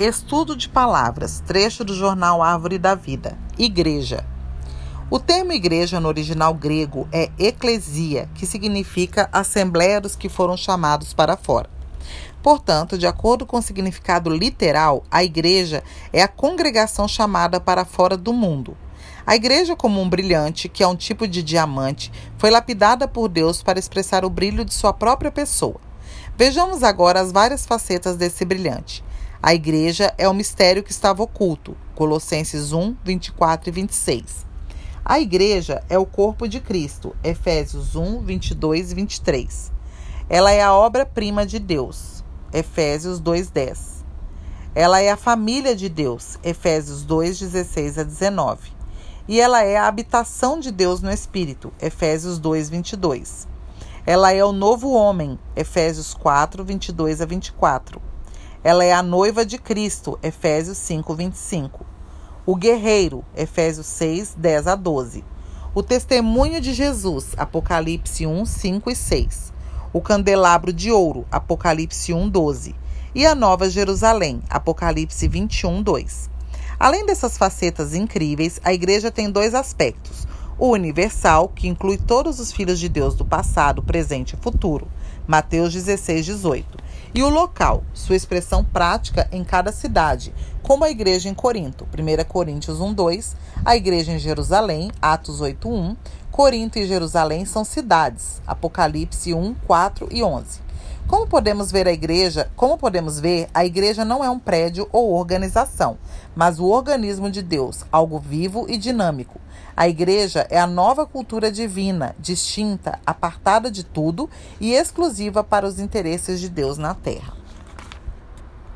Estudo de palavras, trecho do jornal Árvore da Vida. Igreja. O termo igreja no original grego é eclesia, que significa assembleia dos que foram chamados para fora. Portanto, de acordo com o significado literal, a igreja é a congregação chamada para fora do mundo. A igreja, como um brilhante, que é um tipo de diamante, foi lapidada por Deus para expressar o brilho de sua própria pessoa. Vejamos agora as várias facetas desse brilhante. A igreja é o mistério que estava oculto. Colossenses 1, 24 e 26. A igreja é o corpo de Cristo. Efésios 1, 22 e 23. Ela é a obra-prima de Deus. Efésios 2, 10. Ela é a família de Deus. Efésios 2, 16 a 19. E ela é a habitação de Deus no Espírito. Efésios 2, 22. Ela é o novo homem. Efésios 4, 22 a 24. Ela é a noiva de Cristo, Efésios 5, 25. O guerreiro, Efésios 6, 10 a 12. O testemunho de Jesus, Apocalipse 1, 5 e 6. O candelabro de ouro, Apocalipse 1, 12. E a Nova Jerusalém, Apocalipse 21, 2. Além dessas facetas incríveis, a igreja tem dois aspectos. O universal, que inclui todos os filhos de Deus do passado, presente e futuro, Mateus 16, 18 e o local, sua expressão prática em cada cidade, como a igreja em Corinto, 1 Coríntios 1:2, a igreja em Jerusalém, Atos 8:1, Corinto e Jerusalém são cidades, Apocalipse 1, 4 e 11. Como podemos ver a igreja, como podemos ver, a igreja não é um prédio ou organização, mas o organismo de Deus, algo vivo e dinâmico. A igreja é a nova cultura divina, distinta, apartada de tudo e exclusiva para os interesses de Deus na terra.